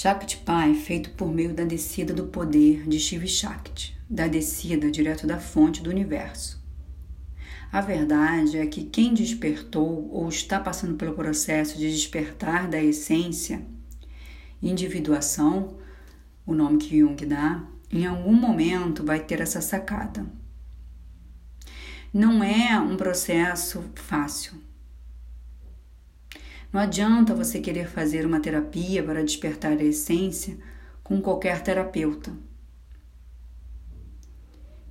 Shaktipai é feito por meio da descida do poder de Shiva Shakti, da descida direto da fonte do universo. A verdade é que quem despertou ou está passando pelo processo de despertar da essência, individuação, o nome que Jung dá, em algum momento vai ter essa sacada. Não é um processo fácil. Não adianta você querer fazer uma terapia para despertar a essência com qualquer terapeuta.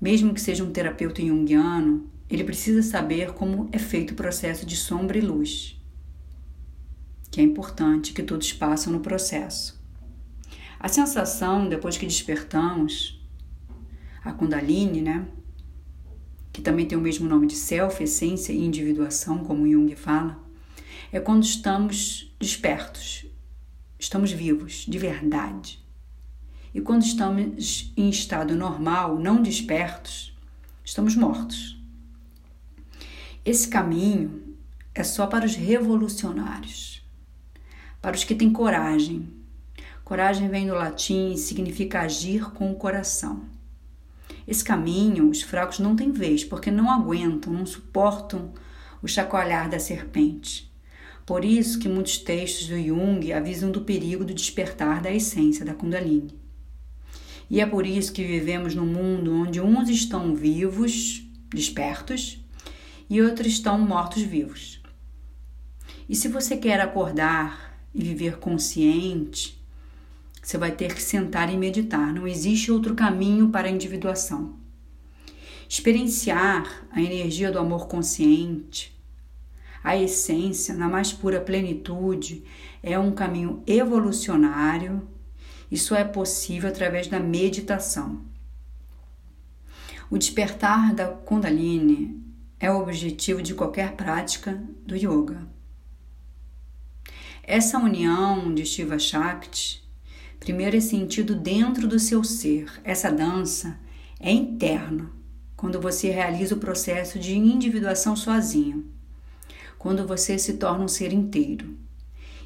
Mesmo que seja um terapeuta junguiano, ele precisa saber como é feito o processo de sombra e luz, que é importante que todos passem no processo. A sensação, depois que despertamos, a Kundalini, né? Que também tem o mesmo nome de self, essência e individuação, como Jung fala, é quando estamos despertos, estamos vivos, de verdade. E quando estamos em estado normal, não despertos, estamos mortos. Esse caminho é só para os revolucionários, para os que têm coragem. Coragem vem do latim e significa agir com o coração. Esse caminho os fracos não têm vez, porque não aguentam, não suportam o chacoalhar da serpente. Por isso que muitos textos do Jung avisam do perigo do despertar da essência da Kundalini. E é por isso que vivemos num mundo onde uns estão vivos, despertos, e outros estão mortos-vivos. E se você quer acordar e viver consciente, você vai ter que sentar e meditar. Não existe outro caminho para a individuação. Experienciar a energia do amor consciente, a essência, na mais pura plenitude, é um caminho evolucionário e só é possível através da meditação. O despertar da Kundalini é o objetivo de qualquer prática do yoga. Essa união de Shiva Shakti, primeiro é sentido dentro do seu ser. Essa dança é interna, quando você realiza o processo de individuação sozinho quando você se torna um ser inteiro.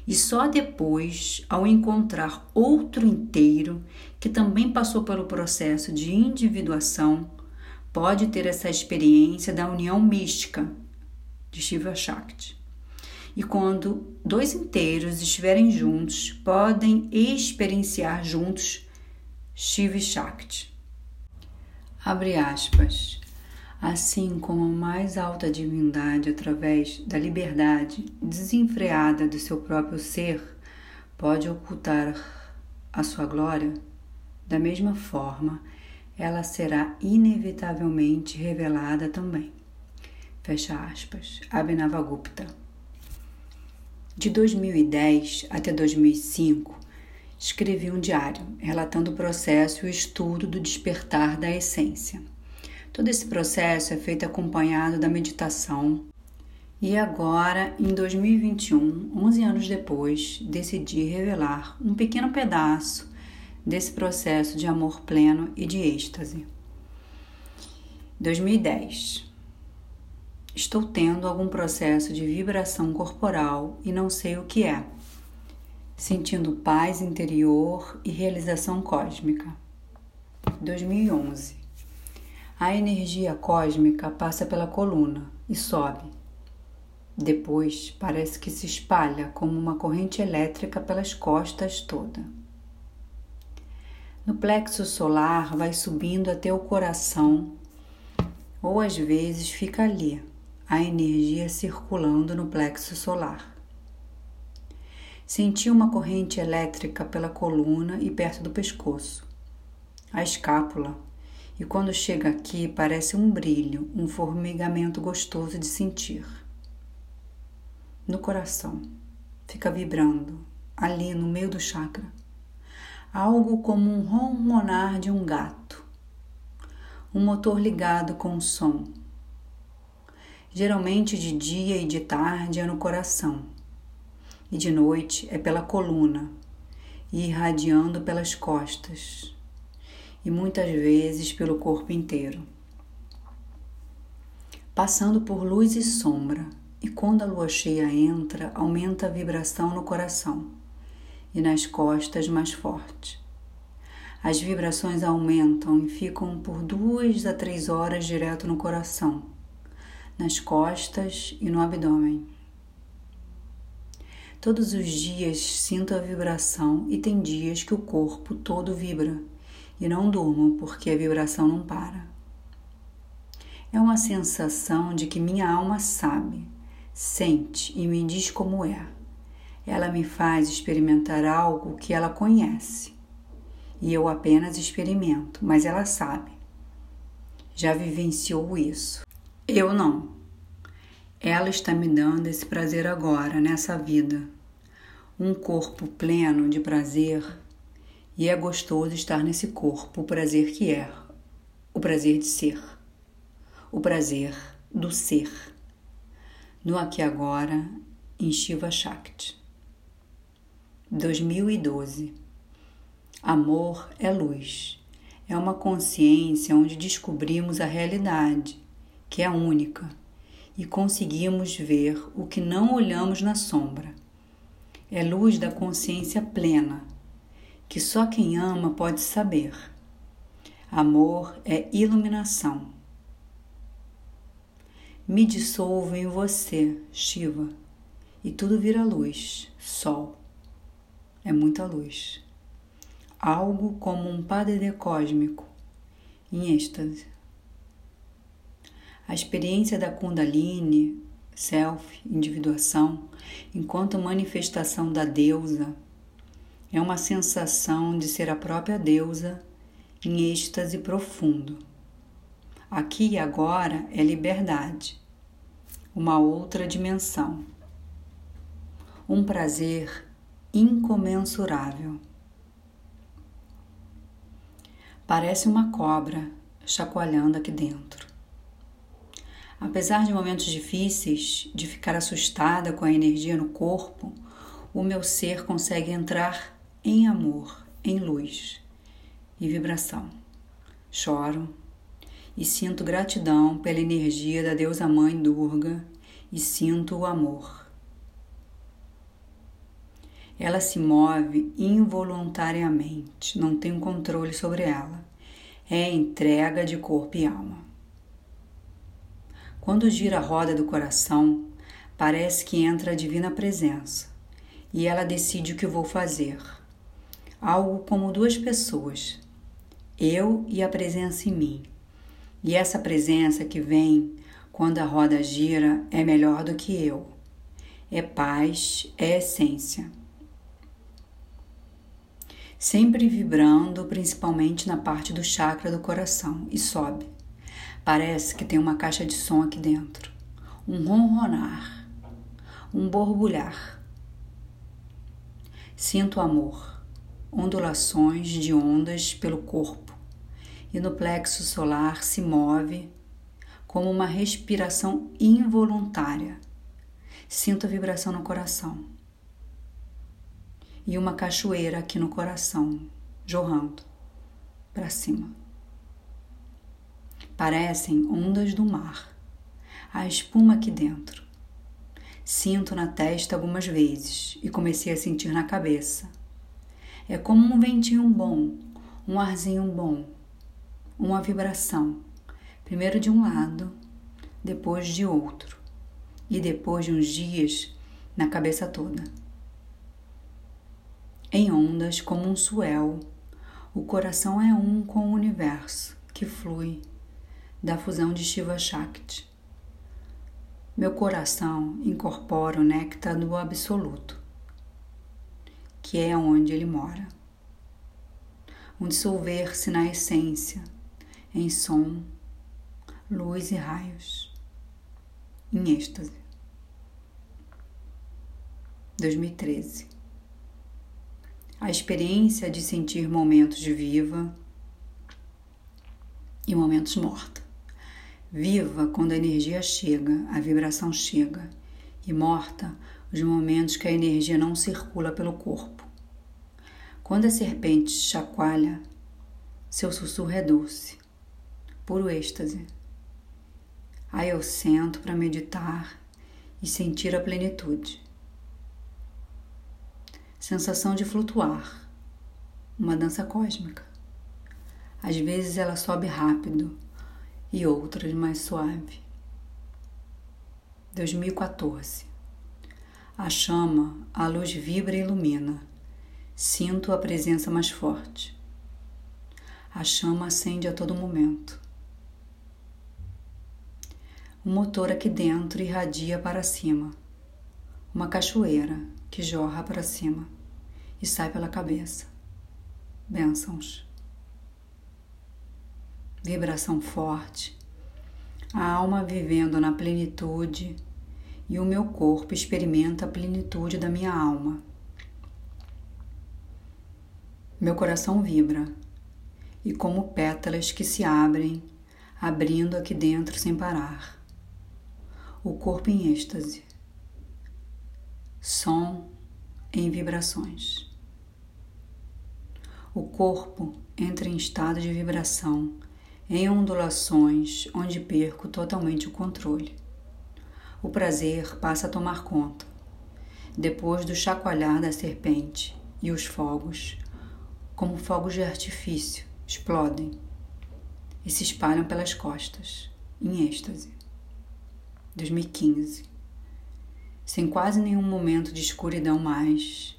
E só depois, ao encontrar outro inteiro que também passou pelo processo de individuação, pode ter essa experiência da união mística de Shiva Shakti. E quando dois inteiros estiverem juntos, podem experienciar juntos Shiva Shakti. Abre aspas assim como a mais alta divindade, através da liberdade desenfreada do seu próprio ser, pode ocultar a sua glória, da mesma forma, ela será inevitavelmente revelada também. Fecha aspas. Abhinavagupta. De 2010 até 2005, escrevi um diário relatando o processo e o estudo do despertar da essência. Todo esse processo é feito acompanhado da meditação. E agora, em 2021, 11 anos depois, decidi revelar um pequeno pedaço desse processo de amor pleno e de êxtase. 2010. Estou tendo algum processo de vibração corporal e não sei o que é. Sentindo paz interior e realização cósmica. 2011. A energia cósmica passa pela coluna e sobe. Depois parece que se espalha como uma corrente elétrica pelas costas toda. No plexo solar vai subindo até o coração, ou às vezes fica ali, a energia circulando no plexo solar. Senti uma corrente elétrica pela coluna e perto do pescoço. A escápula e quando chega aqui parece um brilho, um formigamento gostoso de sentir. No coração, fica vibrando, ali no meio do chakra, algo como um ronronar de um gato, um motor ligado com o som. Geralmente de dia e de tarde é no coração, e de noite é pela coluna e irradiando pelas costas e muitas vezes pelo corpo inteiro. Passando por luz e sombra, e quando a lua cheia entra, aumenta a vibração no coração e nas costas mais forte. As vibrações aumentam e ficam por duas a três horas direto no coração, nas costas e no abdômen. Todos os dias sinto a vibração e tem dias que o corpo todo vibra e não durmo porque a vibração não para. É uma sensação de que minha alma sabe, sente e me diz como é. Ela me faz experimentar algo que ela conhece. E eu apenas experimento, mas ela sabe. Já vivenciou isso. Eu não. Ela está me dando esse prazer agora, nessa vida. Um corpo pleno de prazer. E é gostoso estar nesse corpo, o prazer que é, o prazer de ser o prazer do ser. No aqui agora, em Shiva Shakti. 2012. Amor é luz. É uma consciência onde descobrimos a realidade, que é única, e conseguimos ver o que não olhamos na sombra. É luz da consciência plena, que só quem ama pode saber. Amor é iluminação me dissolvo em você, Shiva, e tudo vira luz, sol. É muita luz. Algo como um padre cósmico, em êxtase. A experiência da Kundalini, self, individuação, enquanto manifestação da deusa, é uma sensação de ser a própria deusa em êxtase profundo Aqui e agora é liberdade, uma outra dimensão, um prazer incomensurável. Parece uma cobra chacoalhando aqui dentro. Apesar de momentos difíceis, de ficar assustada com a energia no corpo, o meu ser consegue entrar em amor, em luz e vibração. Choro, e sinto gratidão pela energia da deusa mãe Durga e sinto o amor. Ela se move involuntariamente, não tenho controle sobre ela. É entrega de corpo e alma. Quando gira a roda do coração, parece que entra a divina presença e ela decide o que vou fazer. Algo como duas pessoas, eu e a presença em mim e essa presença que vem quando a roda gira é melhor do que eu. É paz, é essência. Sempre vibrando, principalmente na parte do chakra do coração, e sobe. Parece que tem uma caixa de som aqui dentro. Um ronronar, um borbulhar. Sinto amor, ondulações de ondas pelo corpo e no plexo solar se move como uma respiração involuntária. Sinto a vibração no coração. E uma cachoeira aqui no coração, jorrando para cima. Parecem ondas do mar. A espuma aqui dentro. Sinto na testa algumas vezes e comecei a sentir na cabeça. É como um ventinho bom, um arzinho bom uma vibração, primeiro de um lado, depois de outro, e depois de uns dias na cabeça toda. Em ondas como um suel, o coração é um com o universo que flui da fusão de Shiva Shakti. Meu coração incorpora o néctar do absoluto, que é onde ele mora. Um dissolver-se na essência em som, luz e raios, em êxtase. 2013 A experiência de sentir momentos de viva e momentos morta. Viva quando a energia chega, a vibração chega, e morta os momentos que a energia não circula pelo corpo. Quando a serpente chacoalha, seu sussurro é doce puro êxtase. Aí eu sento para meditar e sentir a plenitude. sensação de flutuar, uma dança cósmica. Às vezes ela sobe rápido e outras mais suave. 2014 A chama, a luz vibra e ilumina. Sinto a presença mais forte. A chama acende a todo momento. O motor aqui dentro irradia para cima. Uma cachoeira que jorra para cima e sai pela cabeça. Bênçãos. Vibração forte. A alma vivendo na plenitude e o meu corpo experimenta a plenitude da minha alma. Meu coração vibra e como pétalas que se abrem, abrindo aqui dentro sem parar o corpo em êxtase, som em vibrações. O corpo entra em estado de vibração, em ondulações onde perco totalmente o controle. O prazer passa a tomar conta. Depois do chacoalhar da serpente e os fogos, como fogos de artifício, explodem e se espalham pelas costas, em êxtase. 2015. Sem quase nenhum momento de escuridão mais,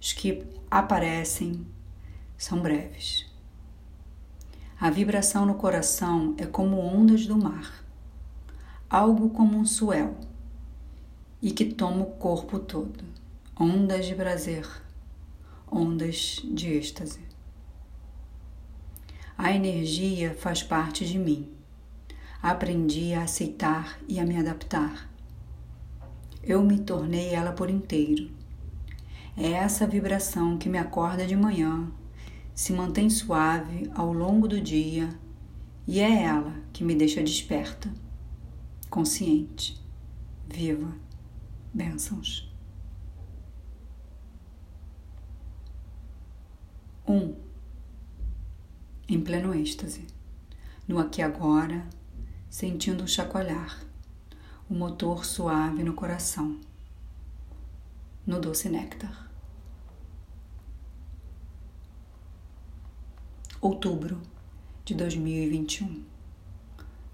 os que aparecem são breves. A vibração no coração é como ondas do mar, algo como um suel, e que toma o corpo todo. Ondas de prazer, ondas de êxtase. A energia faz parte de mim aprendi a aceitar e a me adaptar. Eu me tornei ela por inteiro. É essa vibração que me acorda de manhã, se mantém suave ao longo do dia e é ela que me deixa desperta, consciente, viva. Bênçãos. 1. Um, em pleno êxtase, no aqui agora, sentindo um chacoalhar, o motor suave no coração, no doce néctar. Outubro de 2021.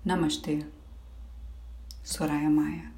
Namastê. Soraya Maia.